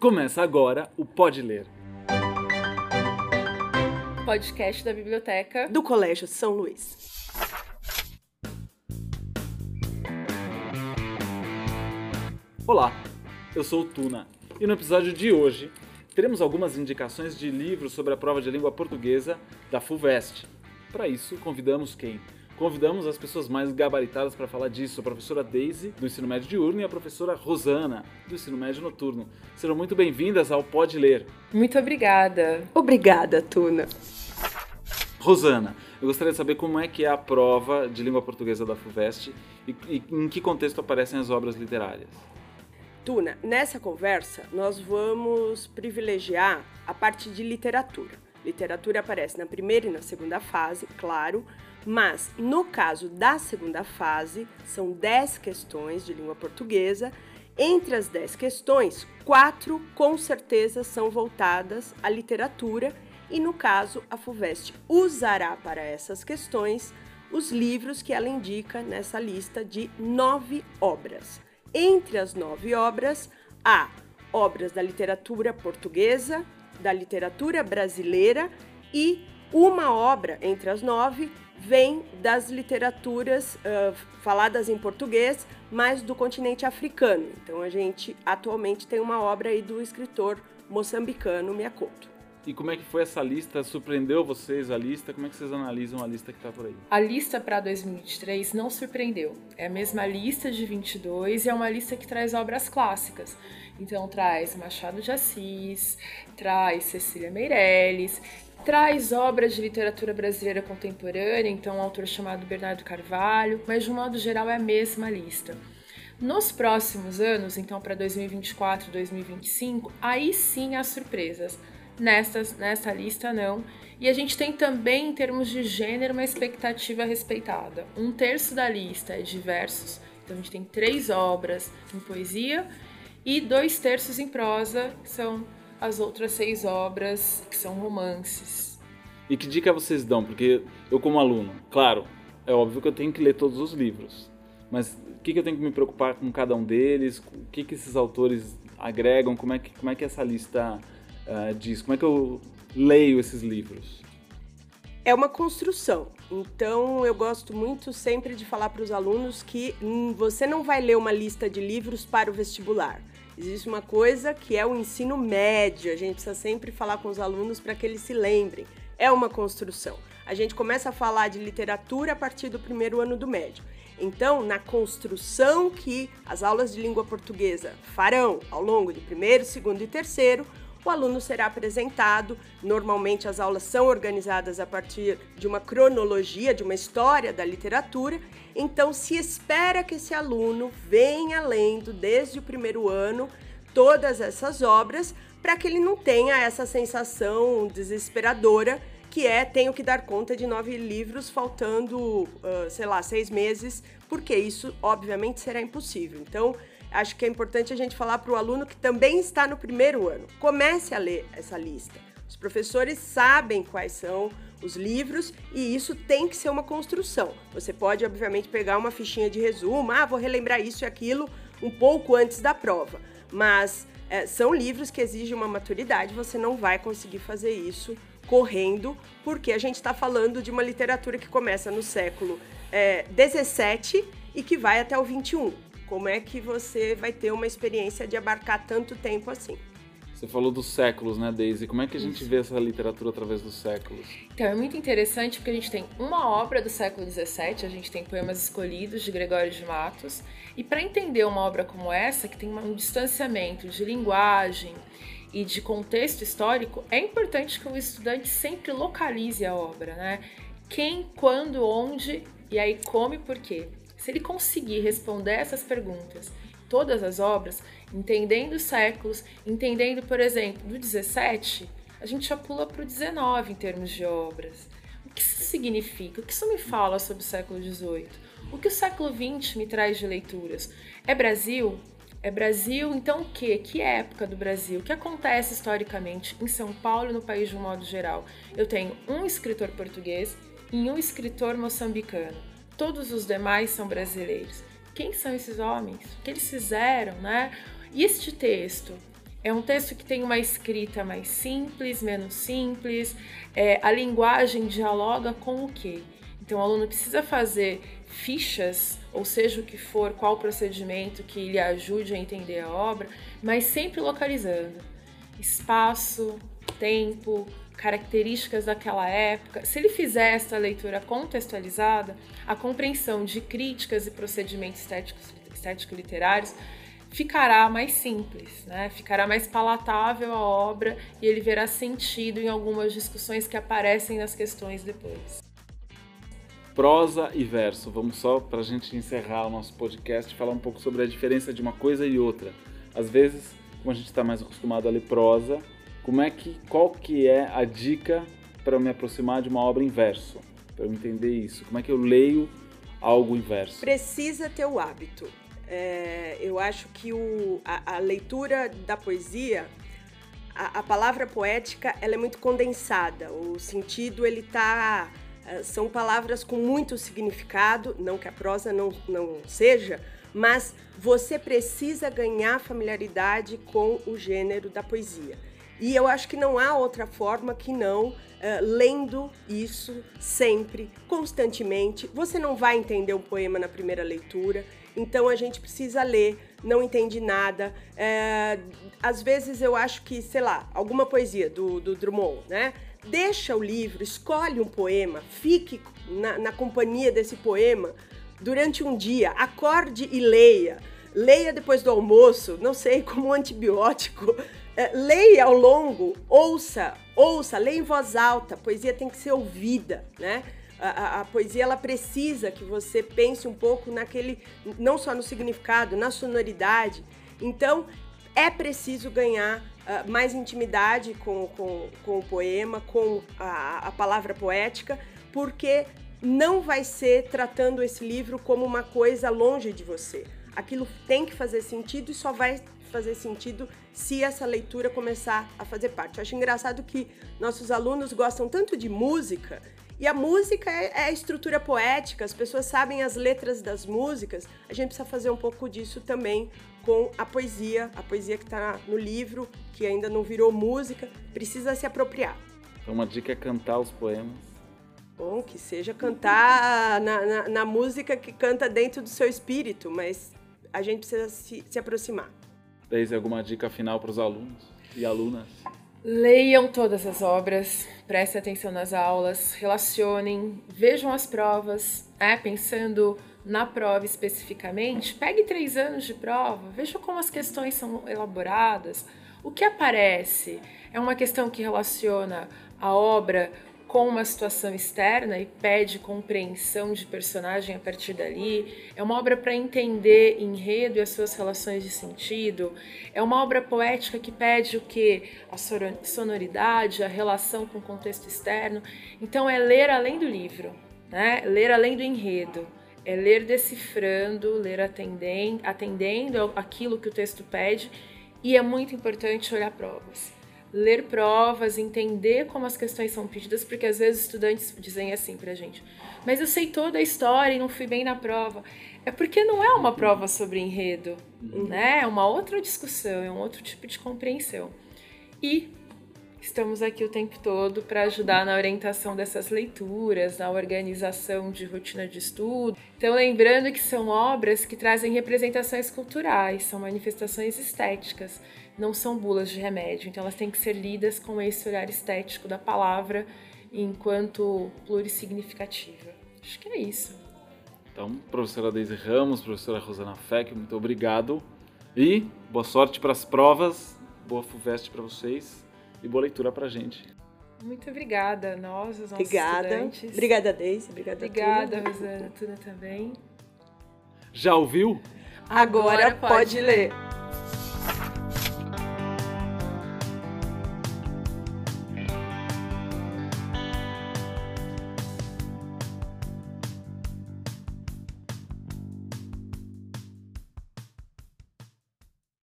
Começa agora o Pode Ler. Podcast da Biblioteca do Colégio São Luís. Olá, eu sou o Tuna e no episódio de hoje teremos algumas indicações de livros sobre a prova de língua portuguesa da FUVEST. Para isso, convidamos quem? Convidamos as pessoas mais gabaritadas para falar disso, a professora Daisy, do ensino médio diurno, e a professora Rosana, do ensino médio noturno. Sejam muito bem-vindas ao Pode Ler. Muito obrigada. Obrigada, Tuna. Rosana, eu gostaria de saber como é que é a prova de língua portuguesa da FUVEST e, e em que contexto aparecem as obras literárias. Tuna, nessa conversa nós vamos privilegiar a parte de literatura. Literatura aparece na primeira e na segunda fase, claro, mas no caso da segunda fase, são 10 questões de língua portuguesa. Entre as 10 questões, quatro com certeza são voltadas à literatura, e no caso, a FUVEST usará para essas questões os livros que ela indica nessa lista de nove obras. Entre as nove obras, há obras da literatura portuguesa, da literatura brasileira e uma obra entre as nove vem das literaturas uh, faladas em português, mas do continente africano. Então a gente atualmente tem uma obra aí do escritor moçambicano Miyakoto. E como é que foi essa lista? Surpreendeu vocês a lista? Como é que vocês analisam a lista que está por aí? A lista para 2023 não surpreendeu. É a mesma lista de 22 e é uma lista que traz obras clássicas. Então traz Machado de Assis, traz Cecília Meirelles, traz obras de literatura brasileira contemporânea, então um autor chamado Bernardo Carvalho, mas de um modo geral é a mesma lista. Nos próximos anos, então para 2024, 2025, aí sim há surpresas. Nesta, nessa lista, não. E a gente tem também, em termos de gênero, uma expectativa respeitada. Um terço da lista é de versos, então a gente tem três obras em poesia e dois terços em prosa, que são as outras seis obras, que são romances. E que dica vocês dão? Porque eu, como aluno, claro, é óbvio que eu tenho que ler todos os livros, mas o que, que eu tenho que me preocupar com cada um deles? O que, que esses autores agregam? Como é que, como é que essa lista uh, diz? Como é que eu leio esses livros? É uma construção. Então, eu gosto muito sempre de falar para os alunos que hum, você não vai ler uma lista de livros para o vestibular. Existe uma coisa que é o ensino médio. A gente precisa sempre falar com os alunos para que eles se lembrem. É uma construção. A gente começa a falar de literatura a partir do primeiro ano do médio. Então, na construção que as aulas de língua portuguesa farão ao longo de primeiro, segundo e terceiro, o aluno será apresentado. Normalmente, as aulas são organizadas a partir de uma cronologia, de uma história da literatura. Então, se espera que esse aluno venha lendo desde o primeiro ano todas essas obras, para que ele não tenha essa sensação desesperadora que é tenho que dar conta de nove livros faltando, uh, sei lá, seis meses, porque isso obviamente será impossível. Então, acho que é importante a gente falar para o aluno que também está no primeiro ano. Comece a ler essa lista. Os professores sabem quais são os livros e isso tem que ser uma construção. Você pode, obviamente, pegar uma fichinha de resumo, ah, vou relembrar isso e aquilo um pouco antes da prova, mas é, são livros que exigem uma maturidade, você não vai conseguir fazer isso correndo, porque a gente está falando de uma literatura que começa no século é, 17 e que vai até o 21. Como é que você vai ter uma experiência de abarcar tanto tempo assim? Você falou dos séculos, né, Daisy? Como é que a gente vê essa literatura através dos séculos? Então, é muito interessante porque a gente tem uma obra do século XVII, a gente tem poemas escolhidos de Gregório de Matos, e para entender uma obra como essa, que tem um distanciamento de linguagem e de contexto histórico, é importante que o estudante sempre localize a obra, né? Quem, quando, onde e aí como e por quê. Se ele conseguir responder essas perguntas, todas as obras, entendendo os séculos, entendendo, por exemplo, do 17, a gente já pula para o 19 em termos de obras. O que isso significa? O que isso me fala sobre o século XVIII? O que o século XX me traz de leituras? É Brasil? É Brasil, então o quê? Que época do Brasil? O que acontece historicamente em São Paulo e no país de um modo geral? Eu tenho um escritor português e um escritor moçambicano todos os demais são brasileiros. Quem são esses homens? O que eles fizeram, né? Este texto? É um texto que tem uma escrita mais simples, menos simples, é, a linguagem dialoga com o quê? Então o aluno precisa fazer fichas, ou seja o que for, qual procedimento que lhe ajude a entender a obra, mas sempre localizando espaço, tempo, características daquela época. Se ele fizer essa leitura contextualizada, a compreensão de críticas e procedimentos estéticos, estético-literários ficará mais simples, né? ficará mais palatável a obra e ele verá sentido em algumas discussões que aparecem nas questões depois. Prosa e verso. Vamos só para a gente encerrar o nosso podcast falar um pouco sobre a diferença de uma coisa e outra. Às vezes, como a gente está mais acostumado a ler prosa, como é que, qual que é a dica para me aproximar de uma obra em verso? Para eu entender isso, como é que eu leio algo em verso? Precisa ter o hábito. É, eu acho que o, a, a leitura da poesia, a, a, palavra poética, ela é muito condensada. O sentido, ele tá é, são palavras com muito significado, não que a prosa não, não seja, mas você precisa ganhar familiaridade com o gênero da poesia. E eu acho que não há outra forma que não uh, lendo isso sempre, constantemente. Você não vai entender um poema na primeira leitura. Então a gente precisa ler, não entende nada. É, às vezes eu acho que, sei lá, alguma poesia do, do Drummond, né? Deixa o livro, escolhe um poema, fique na, na companhia desse poema durante um dia, acorde e leia. Leia depois do almoço, não sei, como um antibiótico. É, leia ao longo, ouça, ouça, leia em voz alta. A poesia tem que ser ouvida, né? a, a, poesia ela precisa que você pense um pouco naquele, não só no significado, na sonoridade. Então, é preciso ganhar uh, mais intimidade com, com, com o poema, com a, a palavra poética, porque não vai ser tratando esse livro como uma coisa longe de você. Aquilo tem que fazer sentido e só vai fazer sentido se essa leitura começar a fazer parte. Eu acho engraçado que nossos alunos gostam tanto de música e a música é, é, a estrutura poética, as pessoas sabem as letras das músicas. A gente precisa fazer um pouco disso também com a poesia, a poesia que está no livro, que ainda não virou música, precisa se apropriar. Então, uma dica é cantar os poemas. Bom, que seja cantar na, na, na música que canta dentro do seu espírito, mas a gente precisa se, se aproximar. Daisy, alguma dica final para os alunos e alunas? Leiam todas as obras, prestem atenção nas aulas, relacionem, vejam as provas, é, pensando na prova especificamente, pegue três anos de prova, veja como as questões são elaboradas, o que aparece. É uma questão que relaciona a obra com uma situação externa e pede compreensão de personagem a partir dali. É uma obra para entender enredo e as suas relações de sentido. É uma obra poética que pede o que? A sonoridade, a relação com o contexto externo. Então é ler além do livro, né? Ler além do enredo. É ler decifrando, ler atendendo, atendendo aquilo que o texto pede. E é muito importante olhar provas ler provas, entender como as questões são pedidas, porque às vezes estudantes dizem assim pra gente: "Mas eu sei toda a história e não fui bem na prova". É porque não é uma prova sobre enredo, uhum. né? É uma outra discussão, é um outro tipo de compreensão. E estamos aqui o tempo todo para ajudar na orientação dessas leituras, na organização de rotina de estudo. Então, lembrando que são obras que trazem representações culturais, são manifestações estéticas não são bulas de remédio, então elas têm que ser lidas com esse olhar estético da palavra enquanto plurissignificativa. Acho que é isso. Então, professora Deise Ramos, professora Rosana Feck, muito obrigado. E boa sorte para as provas, boa FUVEST para vocês e boa leitura para a gente. Muito obrigada, nós, os nossos obrigada. estudantes. Obrigada, Deise. Obrigada, Obrigada, Tuna. Rosana, Tuna também. Já ouviu? Agora, Agora pode, pode ler. ler.